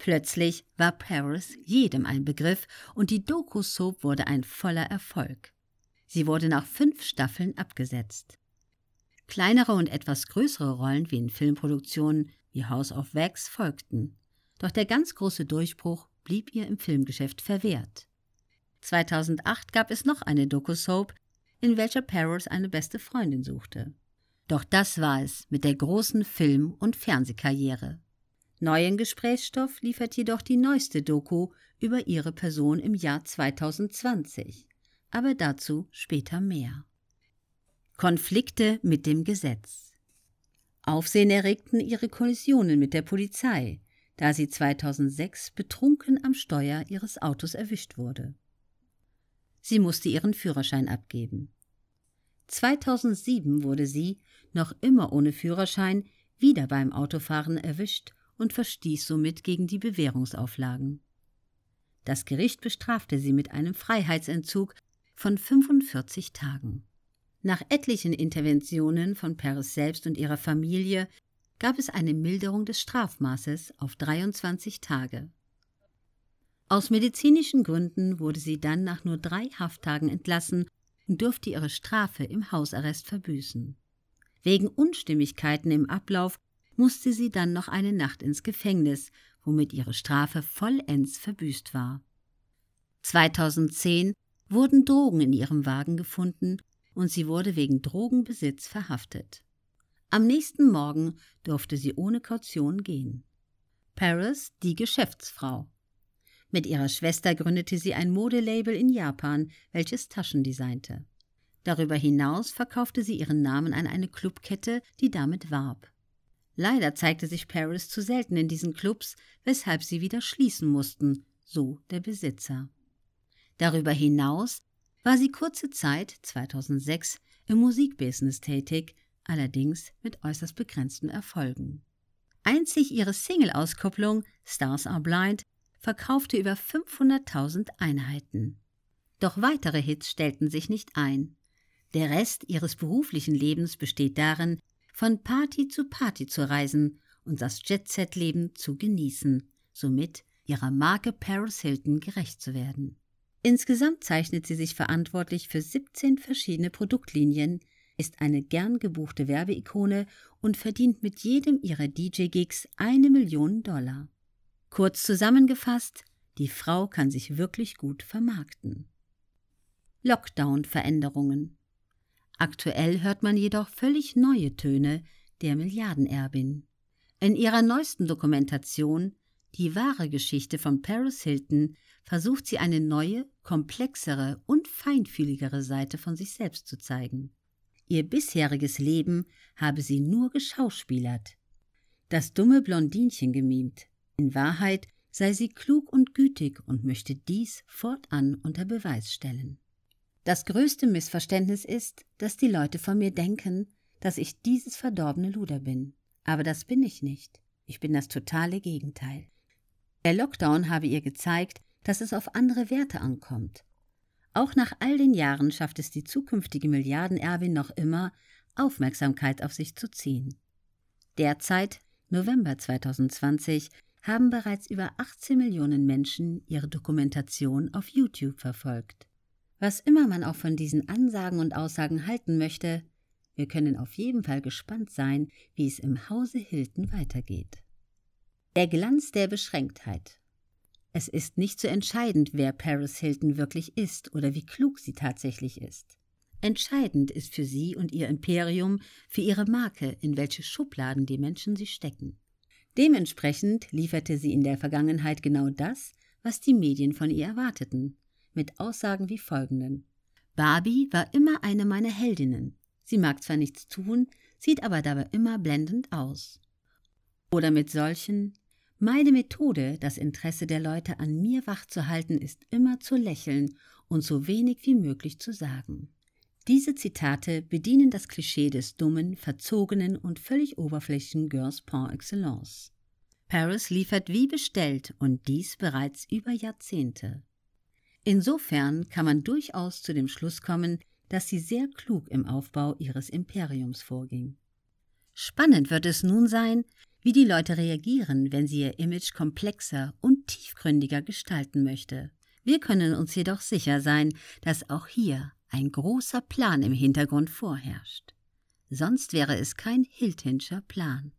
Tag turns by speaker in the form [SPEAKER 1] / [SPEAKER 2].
[SPEAKER 1] Plötzlich war Paris jedem ein Begriff und die Doku-Soap wurde ein voller Erfolg. Sie wurde nach fünf Staffeln abgesetzt. Kleinere und etwas größere Rollen wie in Filmproduktionen wie House of Wax folgten. Doch der ganz große Durchbruch blieb ihr im Filmgeschäft verwehrt. 2008 gab es noch eine Doku-Soap, in welcher Paris eine beste Freundin suchte. Doch das war es mit der großen Film- und Fernsehkarriere. Neuen Gesprächsstoff liefert jedoch die neueste Doku über ihre Person im Jahr 2020. Aber dazu später mehr. Konflikte mit dem Gesetz. Aufsehen erregten ihre Kollisionen mit der Polizei, da sie 2006 betrunken am Steuer ihres Autos erwischt wurde. Sie musste ihren Führerschein abgeben. 2007 wurde sie, noch immer ohne Führerschein, wieder beim Autofahren erwischt und verstieß somit gegen die Bewährungsauflagen. Das Gericht bestrafte sie mit einem Freiheitsentzug von 45 Tagen. Nach etlichen Interventionen von Paris selbst und ihrer Familie gab es eine Milderung des Strafmaßes auf 23 Tage. Aus medizinischen Gründen wurde sie dann nach nur drei Hafttagen entlassen und durfte ihre Strafe im Hausarrest verbüßen. Wegen Unstimmigkeiten im Ablauf musste sie dann noch eine Nacht ins Gefängnis, womit ihre Strafe vollends verbüßt war. 2010 wurden Drogen in ihrem Wagen gefunden und sie wurde wegen Drogenbesitz verhaftet. Am nächsten Morgen durfte sie ohne Kaution gehen. Paris, die Geschäftsfrau. Mit ihrer Schwester gründete sie ein Modelabel in Japan, welches Taschen designte. Darüber hinaus verkaufte sie ihren Namen an eine Clubkette, die damit warb. Leider zeigte sich Paris zu selten in diesen Clubs, weshalb sie wieder schließen mussten, so der Besitzer. Darüber hinaus war sie kurze Zeit, 2006, im Musikbusiness tätig, allerdings mit äußerst begrenzten Erfolgen. Einzig ihre Single-Auskopplung Stars Are Blind verkaufte über 500.000 Einheiten. Doch weitere Hits stellten sich nicht ein. Der Rest ihres beruflichen Lebens besteht darin, von Party zu Party zu reisen und das Jet-Set-Leben zu genießen, somit ihrer Marke Paris Hilton gerecht zu werden. Insgesamt zeichnet sie sich verantwortlich für 17 verschiedene Produktlinien, ist eine gern gebuchte Werbeikone und verdient mit jedem ihrer DJ-Gigs eine Million Dollar. Kurz zusammengefasst, die Frau kann sich wirklich gut vermarkten. Lockdown-Veränderungen Aktuell hört man jedoch völlig neue Töne der Milliardenerbin. In ihrer neuesten Dokumentation Die wahre Geschichte von Paris Hilton versucht sie eine neue, komplexere und feinfühligere Seite von sich selbst zu zeigen. Ihr bisheriges Leben habe sie nur geschauspielert, das dumme Blondinchen gemimt. In Wahrheit sei sie klug und gütig und möchte dies fortan unter Beweis stellen. Das größte Missverständnis ist, dass die Leute von mir denken, dass ich dieses verdorbene Luder bin. Aber das bin ich nicht. Ich bin das totale Gegenteil. Der Lockdown habe ihr gezeigt, dass es auf andere Werte ankommt. Auch nach all den Jahren schafft es die zukünftige Milliardenerbin noch immer, Aufmerksamkeit auf sich zu ziehen. Derzeit, November 2020, haben bereits über 18 Millionen Menschen ihre Dokumentation auf YouTube verfolgt. Was immer man auch von diesen Ansagen und Aussagen halten möchte, wir können auf jeden Fall gespannt sein, wie es im Hause Hilton weitergeht. Der Glanz der Beschränktheit. Es ist nicht so entscheidend, wer Paris Hilton wirklich ist oder wie klug sie tatsächlich ist. Entscheidend ist für sie und ihr Imperium, für ihre Marke, in welche Schubladen die Menschen sie stecken. Dementsprechend lieferte sie in der Vergangenheit genau das, was die Medien von ihr erwarteten, mit Aussagen wie folgenden. Barbie war immer eine meiner Heldinnen. Sie mag zwar nichts tun, sieht aber dabei immer blendend aus. Oder mit solchen Meine Methode, das Interesse der Leute an mir wachzuhalten, ist immer zu lächeln und so wenig wie möglich zu sagen. Diese Zitate bedienen das Klischee des dummen, verzogenen und völlig oberflächlichen Girls par excellence. Paris liefert wie bestellt und dies bereits über Jahrzehnte. Insofern kann man durchaus zu dem Schluss kommen, dass sie sehr klug im Aufbau ihres Imperiums vorging. Spannend wird es nun sein, wie die Leute reagieren, wenn sie ihr Image komplexer und tiefgründiger gestalten möchte. Wir können uns jedoch sicher sein, dass auch hier ein großer Plan im Hintergrund vorherrscht. Sonst wäre es kein Hiltinscher Plan.